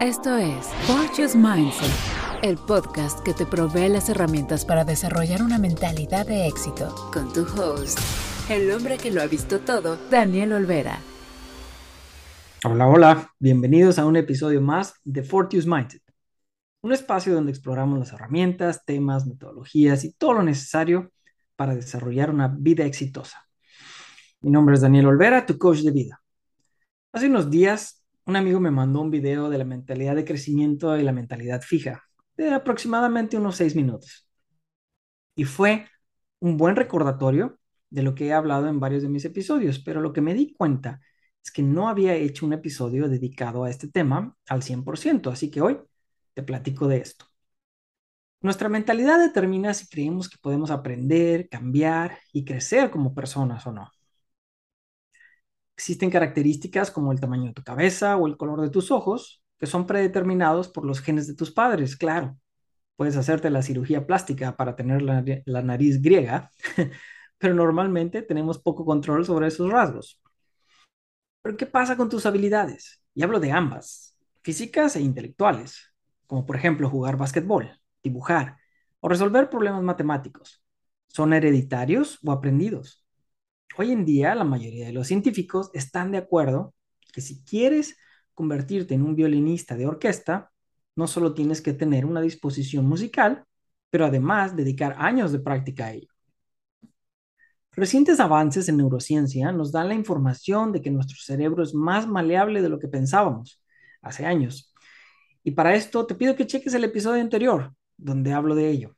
Esto es Fortune's Mindset, el podcast que te provee las herramientas para desarrollar una mentalidad de éxito. Con tu host, el hombre que lo ha visto todo, Daniel Olvera. Hola, hola, bienvenidos a un episodio más de Fortune's Mindset, un espacio donde exploramos las herramientas, temas, metodologías y todo lo necesario para desarrollar una vida exitosa. Mi nombre es Daniel Olvera, tu coach de vida. Hace unos días un amigo me mandó un video de la mentalidad de crecimiento y la mentalidad fija, de aproximadamente unos seis minutos. Y fue un buen recordatorio de lo que he hablado en varios de mis episodios, pero lo que me di cuenta es que no había hecho un episodio dedicado a este tema al 100%, así que hoy te platico de esto. Nuestra mentalidad determina si creemos que podemos aprender, cambiar y crecer como personas o no. Existen características como el tamaño de tu cabeza o el color de tus ojos, que son predeterminados por los genes de tus padres, claro. Puedes hacerte la cirugía plástica para tener la, nariz griega, pero normalmente tenemos poco control sobre esos rasgos. Pero ¿qué pasa con tus habilidades? Y hablo de ambas, físicas e intelectuales, como por ejemplo jugar básquetbol, dibujar o resolver problemas matemáticos. ¿Son hereditarios o aprendidos? Hoy en día la mayoría de los científicos están de acuerdo que si quieres convertirte en un violinista de orquesta, no solo tienes que tener una disposición musical, pero además dedicar años de práctica a ello. Recientes avances en neurociencia nos dan la información de que nuestro cerebro es más maleable de lo que pensábamos hace años. Y para esto te pido que cheques el episodio anterior, donde hablo de ello.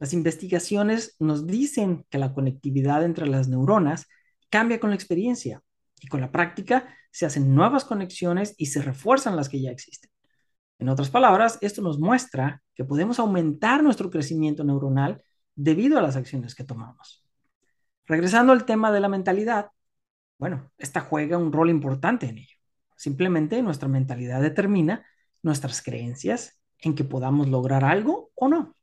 Las investigaciones nos dicen que la conectividad entre las neuronas cambia con la experiencia y con la práctica se hacen nuevas conexiones y se refuerzan las que ya existen. En otras palabras, esto nos muestra que podemos aumentar nuestro crecimiento neuronal debido a las acciones que tomamos. Regresando al tema de la mentalidad, bueno, esta juega un rol importante en ello. Simplemente nuestra mentalidad determina nuestras creencias en que podamos lograr algo o no.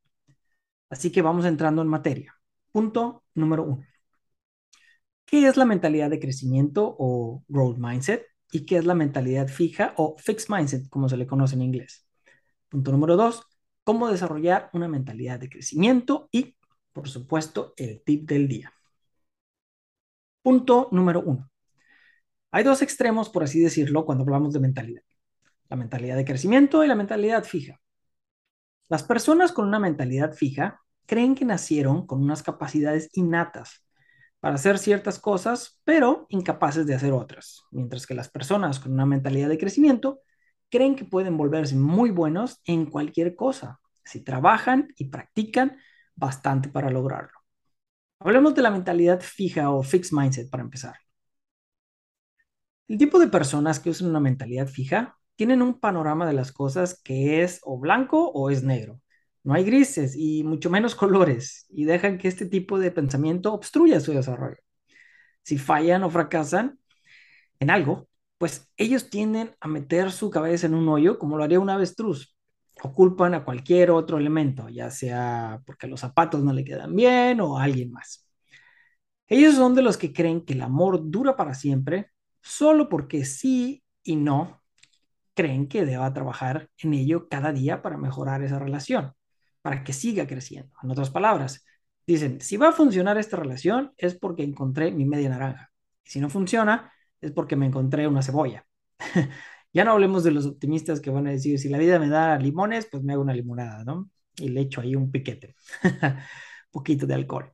Así que vamos entrando en materia. Punto número uno. ¿Qué es la mentalidad de crecimiento o growth mindset? ¿Y qué es la mentalidad fija o fixed mindset, como se le conoce en inglés? Punto número dos. ¿Cómo desarrollar una mentalidad de crecimiento? Y, por supuesto, el tip del día. Punto número uno. Hay dos extremos, por así decirlo, cuando hablamos de mentalidad. La mentalidad de crecimiento y la mentalidad fija. Las personas con una mentalidad fija creen que nacieron con unas capacidades innatas para hacer ciertas cosas, pero incapaces de hacer otras, mientras que las personas con una mentalidad de crecimiento creen que pueden volverse muy buenos en cualquier cosa, si trabajan y practican bastante para lograrlo. Hablemos de la mentalidad fija o fixed mindset para empezar. El tipo de personas que usan una mentalidad fija tienen un panorama de las cosas que es o blanco o es negro. No hay grises y mucho menos colores y dejan que este tipo de pensamiento obstruya su desarrollo. Si fallan o fracasan en algo, pues ellos tienden a meter su cabeza en un hoyo como lo haría un avestruz o culpan a cualquier otro elemento, ya sea porque los zapatos no le quedan bien o alguien más. Ellos son de los que creen que el amor dura para siempre solo porque sí y no creen que deba trabajar en ello cada día para mejorar esa relación, para que siga creciendo. En otras palabras, dicen, si va a funcionar esta relación es porque encontré mi media naranja. Y si no funciona, es porque me encontré una cebolla. ya no hablemos de los optimistas que van a decir, si la vida me da limones, pues me hago una limonada, ¿no? Y le echo ahí un piquete, poquito de alcohol.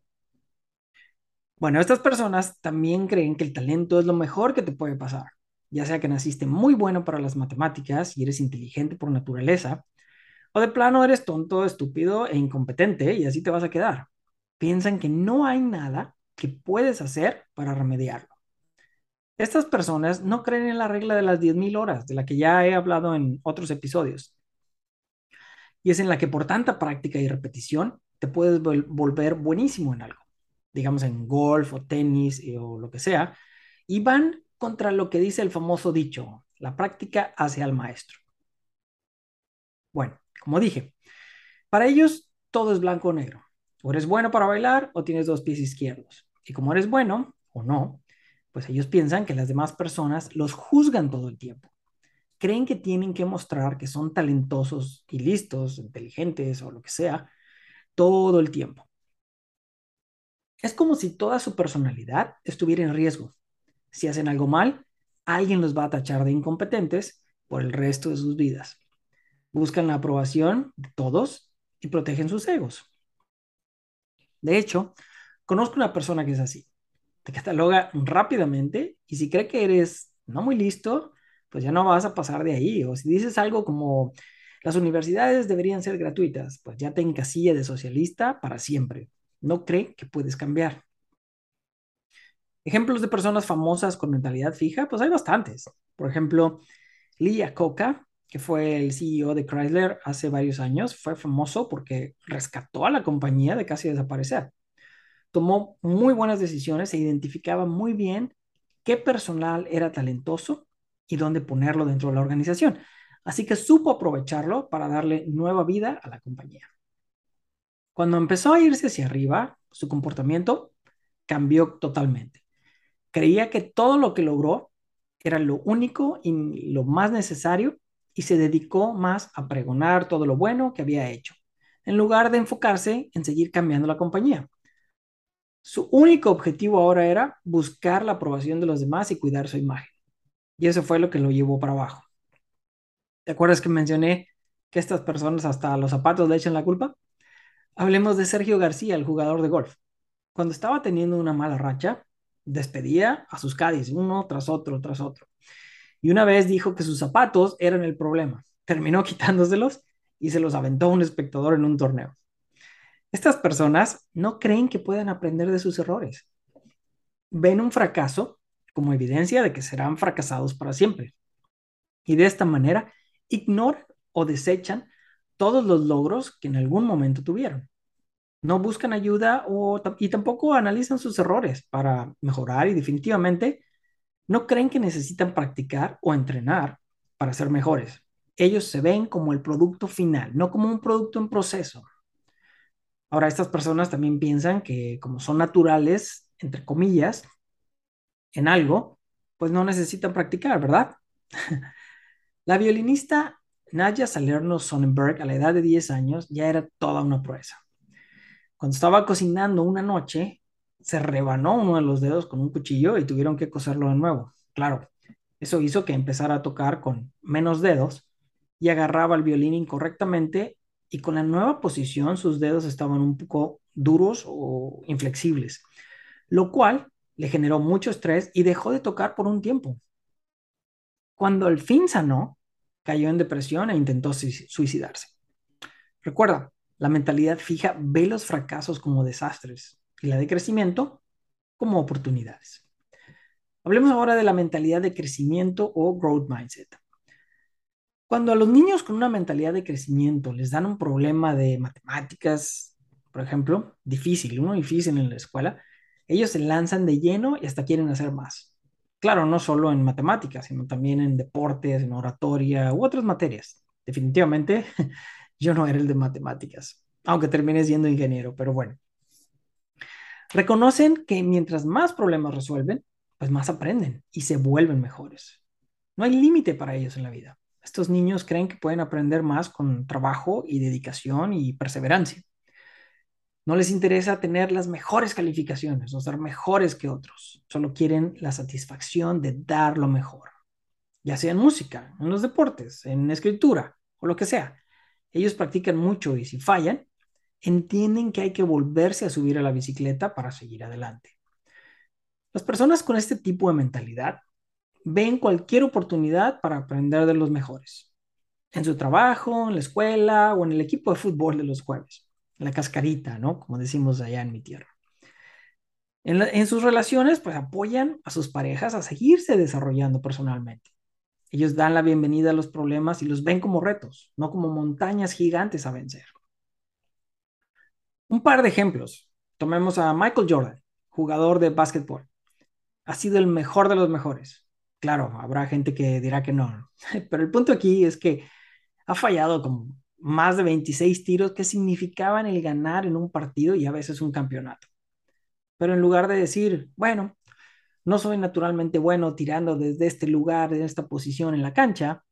Bueno, estas personas también creen que el talento es lo mejor que te puede pasar ya sea que naciste muy bueno para las matemáticas y eres inteligente por naturaleza, o de plano eres tonto, estúpido e incompetente y así te vas a quedar. Piensan que no hay nada que puedes hacer para remediarlo. Estas personas no creen en la regla de las 10.000 horas, de la que ya he hablado en otros episodios. Y es en la que por tanta práctica y repetición te puedes volver buenísimo en algo, digamos en golf o tenis eh, o lo que sea, y van contra lo que dice el famoso dicho, la práctica hace al maestro. Bueno, como dije, para ellos todo es blanco o negro. O eres bueno para bailar o tienes dos pies izquierdos. Y como eres bueno o no, pues ellos piensan que las demás personas los juzgan todo el tiempo, creen que tienen que mostrar que son talentosos y listos, inteligentes o lo que sea, todo el tiempo. Es como si toda su personalidad estuviera en riesgo. Si hacen algo mal, alguien los va a tachar de incompetentes por el resto de sus vidas. Buscan la aprobación de todos y protegen sus egos. De hecho, conozco una persona que es así. Te cataloga rápidamente y si cree que eres no muy listo, pues ya no vas a pasar de ahí. O si dices algo como las universidades deberían ser gratuitas, pues ya te encasilla de socialista para siempre. No cree que puedes cambiar. Ejemplos de personas famosas con mentalidad fija, pues hay bastantes. Por ejemplo, Lee Iacocca, que fue el CEO de Chrysler hace varios años, fue famoso porque rescató a la compañía de casi desaparecer. Tomó muy buenas decisiones e identificaba muy bien qué personal era talentoso y dónde ponerlo dentro de la organización. Así que supo aprovecharlo para darle nueva vida a la compañía. Cuando empezó a irse hacia arriba, su comportamiento cambió totalmente. Creía que todo lo que logró era lo único y lo más necesario y se dedicó más a pregonar todo lo bueno que había hecho, en lugar de enfocarse en seguir cambiando la compañía. Su único objetivo ahora era buscar la aprobación de los demás y cuidar su imagen. Y eso fue lo que lo llevó para abajo. ¿Te acuerdas que mencioné que estas personas hasta los zapatos le echan la culpa? Hablemos de Sergio García, el jugador de golf. Cuando estaba teniendo una mala racha, despedía a sus Cádiz, uno tras otro, tras otro. Y una vez dijo que sus zapatos eran el problema. Terminó quitándoselos y se los aventó a un espectador en un torneo. Estas personas no creen que puedan aprender de sus errores. Ven un fracaso como evidencia de que serán fracasados para siempre. Y de esta manera ignoran o desechan todos los logros que en algún momento tuvieron no buscan ayuda y tampoco analizan sus errores para mejorar y definitivamente no creen que necesitan practicar o entrenar para ser mejores. Ellos se ven como el producto final, no como un producto en proceso. Ahora, estas personas también piensan que como son naturales, entre comillas, en algo, pues no necesitan practicar, ¿verdad? La violinista Nadia Salerno Sonnenberg a la edad de 10 años ya era toda una proeza. Cuando estaba cocinando una noche, se rebanó uno de los dedos con un cuchillo y tuvieron que coserlo de nuevo. Claro, eso hizo que empezara a tocar con menos dedos y agarraba el violín incorrectamente y con la nueva posición sus dedos estaban un poco duros o inflexibles, lo cual le generó mucho estrés y dejó de tocar por un tiempo. Cuando al fin sanó, cayó en depresión e intentó suicidarse. Recuerda, la mentalidad fija ve los fracasos como desastres y la de crecimiento como oportunidades. Hablemos ahora de la mentalidad de crecimiento o growth mindset. Cuando a los niños con una mentalidad de crecimiento les dan un problema de matemáticas, por ejemplo, difícil, uno difícil en la escuela, ellos se lanzan de lleno y hasta quieren hacer más. Claro, no solo en matemáticas, sino también en deportes, en oratoria u otras materias. Definitivamente Yo no era el de matemáticas, aunque terminé siendo ingeniero, pero bueno. Reconocen que mientras más problemas resuelven, pues más aprenden y se vuelven mejores. No hay límite para ellos en la vida. Estos niños creen que pueden aprender más con trabajo y dedicación y perseverancia. No les interesa tener las mejores calificaciones o ser mejores que otros. Solo quieren la satisfacción de dar lo mejor, ya sea en música, en los deportes, en escritura o lo que sea. Ellos practican mucho y si fallan, entienden que hay que volverse a subir a la bicicleta para seguir adelante. Las personas con este tipo de mentalidad ven cualquier oportunidad para aprender de los mejores. En su trabajo, en la escuela o en el equipo de fútbol de los jueves. La cascarita, ¿no? Como decimos allá en mi tierra. En, en sus relaciones, pues apoyan a sus parejas a seguirse desarrollando personalmente. Ellos dan la bienvenida a los problemas y los ven como retos, no como montañas gigantes a vencer. Un par de ejemplos. Tomemos a Michael Jordan, jugador de básquetbol. Ha sido el mejor de los mejores. Claro, habrá gente que dirá que no, pero el punto aquí es que ha fallado como más de 26 tiros que significaban el ganar en un partido y a veces un campeonato. Pero en lugar de decir, bueno, no soy naturalmente bueno tirando desde este lugar, de esta posición en la cancha,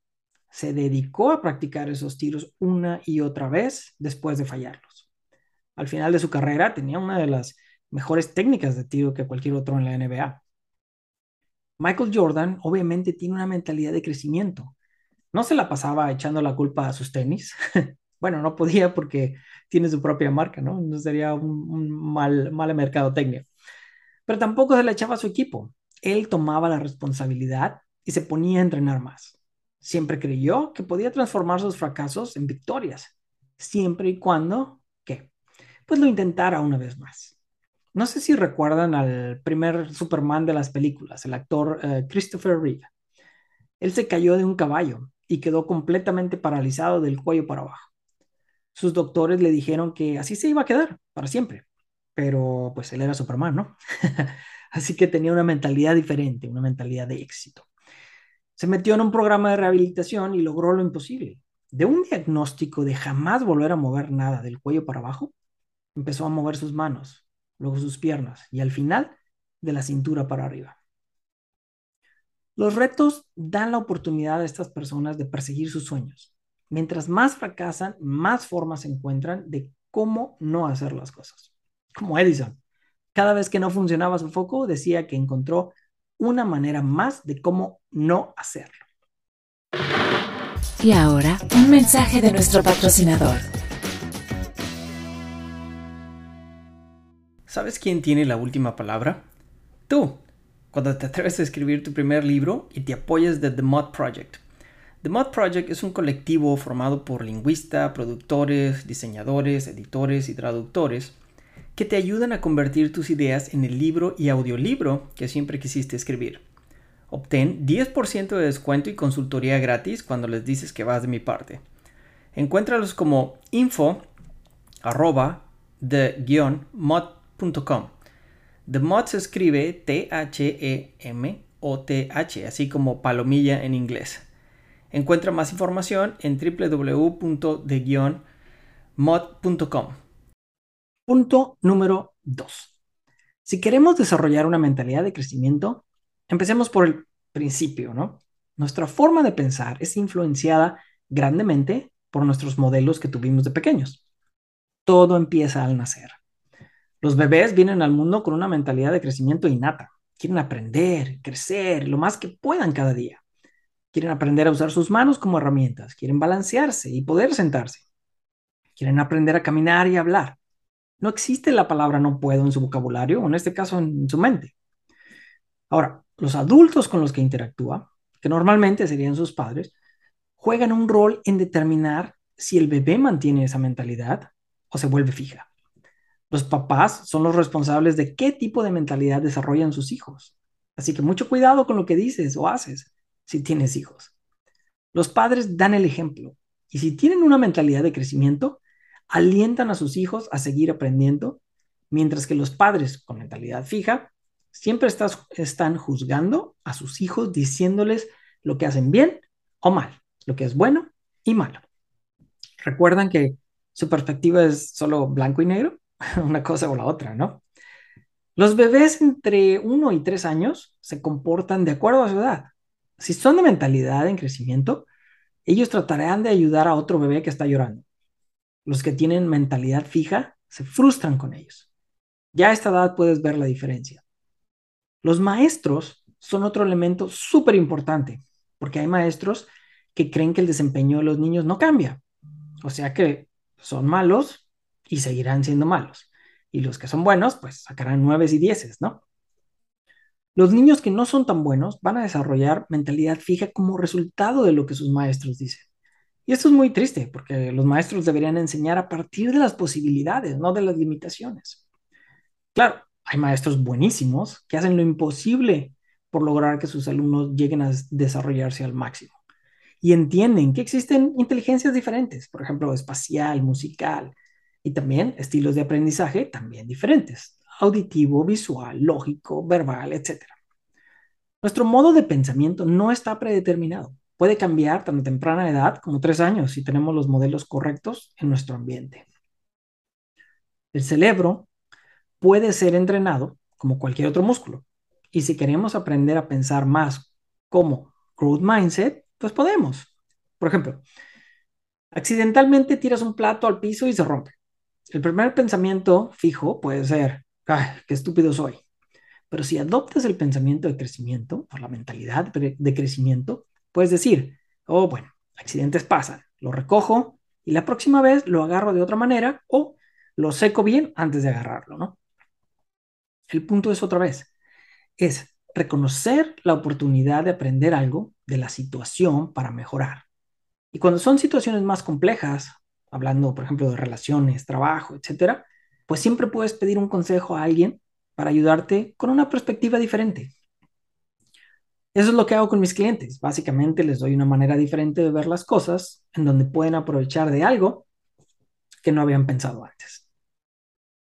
Se dedicó a practicar esos tiros una y otra vez después de fallarlos. Al final de su carrera tenía una de las mejores técnicas de tiro que cualquier otro en la NBA. Michael Jordan obviamente tiene una mentalidad de crecimiento. No se la pasaba echando la culpa a sus tenis. bueno, no podía porque tiene su propia marca, ¿no? No sería un, mal, mal técnico. Pero tampoco se la echaba a su equipo. Él tomaba la responsabilidad y se ponía a entrenar más. Siempre creyó que podía transformar sus fracasos en victorias, siempre y cuando, ¿qué? Pues lo intentara una vez más. No sé si recuerdan al primer Superman de las películas, el actor eh, Christopher Reeve. Él se cayó de un caballo y quedó completamente paralizado del cuello para abajo. Sus doctores le dijeron que así se iba a quedar para siempre, pero pues él era Superman, ¿no? así que tenía una mentalidad diferente, una mentalidad de éxito. Se metió en un programa de rehabilitación y logró lo imposible. De un diagnóstico de jamás volver a mover nada del cuello para abajo, empezó a mover sus manos, luego sus piernas y al final de la cintura para arriba. Los retos dan la oportunidad a estas personas de perseguir sus sueños. Mientras más fracasan, más formas se encuentran de cómo no hacer las cosas. Como Edison. Cada vez que no funcionaba su foco, decía que encontró una manera más de cómo no hacerlo. Y ahora, un mensaje de nuestro patrocinador. ¿Sabes quién tiene la última palabra? Tú, cuando te atreves a escribir tu primer libro y te apoyas de The Mod Project. The Mod Project es un colectivo formado por lingüistas, productores, diseñadores, editores y traductores que te ayudan a convertir tus ideas en el libro y audiolibro que siempre quisiste escribir. Obtén 10% de descuento y consultoría gratis cuando les dices que vas de mi parte. Encuéntralos como info arroba de-mod The Mod se escribe T-H-E-M-O-T-H, así como palomilla en inglés. Encuentra más información en www.de-mod.com. Punto número 2. Si queremos desarrollar una mentalidad de crecimiento, empecemos por el principio, ¿no? Nuestra forma de pensar es influenciada grandemente por nuestros modelos que tuvimos de pequeños. Todo empieza al nacer. Los bebés vienen al mundo con una mentalidad de crecimiento innata. Quieren aprender, crecer, lo más que puedan cada día. Quieren aprender a usar sus manos como herramientas. Quieren balancearse y poder sentarse. Quieren aprender a caminar y hablar. No existe la palabra no puedo en su vocabulario, o en este caso en su mente. Ahora, los adultos con los que interactúa, que normalmente serían sus padres, juegan un rol en determinar si el bebé mantiene esa mentalidad o se vuelve fija. Los papás son los responsables de qué tipo de mentalidad desarrollan sus hijos. Así que mucho cuidado con lo que dices o haces si tienes hijos. Los padres dan el ejemplo y si tienen una mentalidad de crecimiento, alientan a sus hijos a seguir aprendiendo, mientras que los padres con mentalidad fija siempre están juzgando a sus hijos diciéndoles lo que hacen bien o mal, lo que es bueno y malo. Recuerdan que su perspectiva es solo blanco y negro. una cosa o la otra, ¿no? Los bebés entre 1 y 3 años se comportan de acuerdo a su edad. Si son de mentalidad en crecimiento, ellos tratarán de ayudar a otro bebé que está llorando. Los que tienen mentalidad fija se frustran con ellos. Ya a esta edad puedes ver la diferencia. Los maestros son otro elemento súper importante, porque hay maestros que creen que el desempeño de los niños no cambia. O sea que son malos y seguirán siendo malos. Y los que son buenos, pues sacarán nueves y dieces, ¿no? Los niños que no son tan buenos van a desarrollar mentalidad fija como resultado de lo que sus maestros dicen. Y esto es muy triste porque los maestros deberían enseñar a partir de las posibilidades, no de las limitaciones. Claro, hay maestros buenísimos que hacen lo imposible por lograr que sus alumnos lleguen a desarrollarse al máximo. Y entienden que existen inteligencias diferentes, por ejemplo, espacial, musical, y también estilos de aprendizaje también diferentes, auditivo, visual, lógico, verbal, etc. Nuestro modo de pensamiento no está predeterminado. Puede cambiar tan temprana edad como tres años si tenemos los modelos correctos en nuestro ambiente. El cerebro puede ser entrenado como cualquier otro músculo. Y si queremos aprender a pensar más como growth mindset, pues podemos. Por ejemplo, accidentalmente tiras un plato al piso y se rompe. El primer pensamiento fijo puede ser, ¡ay, qué estúpido soy! Pero si adoptas el pensamiento de crecimiento, o la mentalidad de crecimiento, puedes decir, oh, bueno, accidentes pasan, lo recojo y la próxima vez lo agarro de otra manera o lo seco bien antes de agarrarlo, ¿no? El punto es otra vez, es reconocer la oportunidad de aprender algo de la situación para mejorar. Y cuando son situaciones más complejas, hablando, por ejemplo, de relaciones, trabajo, etcétera, pues siempre puedes pedir un consejo a alguien para ayudarte con una perspectiva diferente. Eso es lo que hago con mis clientes. Básicamente les doy una manera diferente de ver las cosas en donde pueden aprovechar de algo que no habían pensado antes.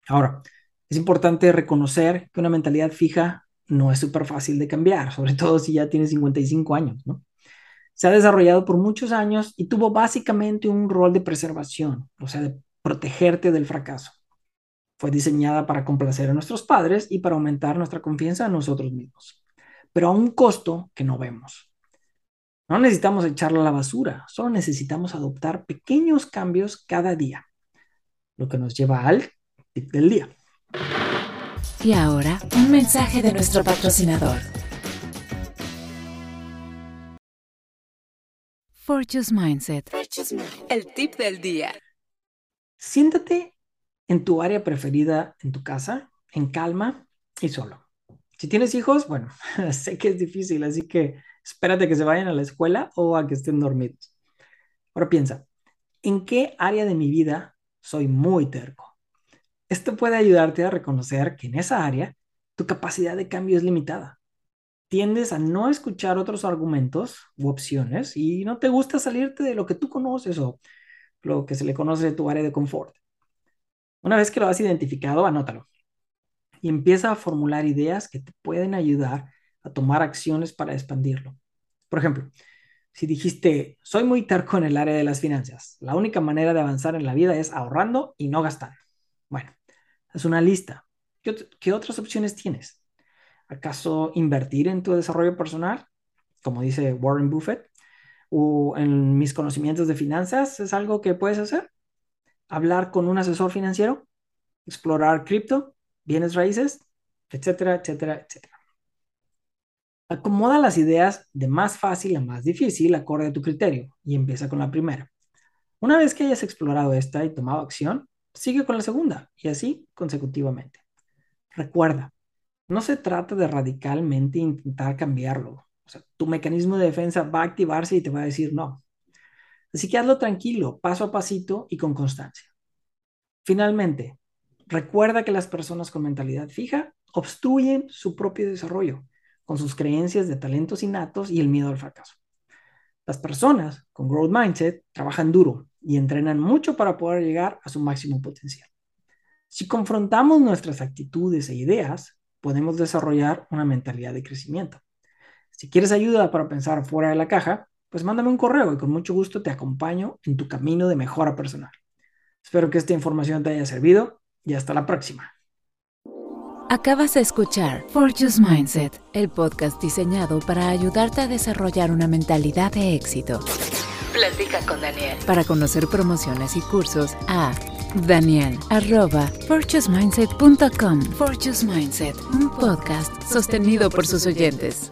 Ahora, es importante reconocer que una mentalidad fija no es súper fácil de cambiar, sobre todo si ya tienes 55 años, ¿no? Se ha desarrollado por muchos años y tuvo básicamente un rol de preservación, o sea, de protegerte del fracaso. Fue diseñada para complacer a nuestros padres y para aumentar nuestra confianza en nosotros mismos, pero a un costo que no vemos. No necesitamos echarla a la basura, solo necesitamos adoptar pequeños cambios cada día, lo que nos lleva al tip del día. Y ahora, un mensaje de nuestro patrocinador. Fortune's Mindset. El tip del día. Siéntate en tu área preferida en tu casa, en calma y solo. Si tienes hijos, bueno, sé que es difícil, así que espérate que se vayan a la escuela o a que estén dormidos. Ahora piensa, ¿en qué área de mi vida soy muy terco? Esto puede ayudarte a reconocer que en esa área tu capacidad de cambio es limitada. Tiendes a no escuchar otros argumentos u opciones y no te gusta salirte de lo que tú conoces o lo que se le conoce de tu área de confort. Una vez que lo has identificado, anótalo y empieza a formular ideas que te pueden ayudar a tomar acciones para expandirlo. Por ejemplo, si dijiste, soy muy terco en el área de las finanzas, la única manera de avanzar en la vida es ahorrando y no gastando. Bueno, es una lista. ¿Qué, otras opciones tienes? ¿Acaso invertir en tu desarrollo personal, como dice Warren Buffett? ¿O en mis conocimientos de finanzas es algo que puedes hacer? hablar con un asesor financiero, explorar cripto, bienes raíces, etcétera, etcétera, etcétera. Acomoda las ideas de más fácil a más difícil acorde a tu criterio y empieza con la primera. Una vez que hayas explorado esta y tomado acción, sigue con la segunda y así consecutivamente. Recuerda, no se trata de radicalmente intentar cambiarlo. Tu mecanismo de defensa va a activarse y te va a decir no. Así que hazlo tranquilo, paso a pasito y con constancia. Finalmente, recuerda que las personas con mentalidad fija obstruyen su propio desarrollo con sus creencias de talentos innatos y el miedo al fracaso. Las personas con growth mindset trabajan duro y entrenan mucho para poder llegar a su máximo potencial. Si confrontamos nuestras actitudes e ideas, podemos desarrollar una mentalidad de crecimiento. Si quieres ayuda para pensar fuera de la caja, pues mándame un correo y con mucho gusto te acompaño en tu camino de mejora personal. Espero que esta información te haya servido y hasta la próxima. Acabas de escuchar Fortune's Mindset, el podcast diseñado para ayudarte a desarrollar una mentalidad de éxito. Platica con Daniel. Para conocer promociones y cursos a Daniel arroba Mindset, un podcast sostenido por sus oyentes.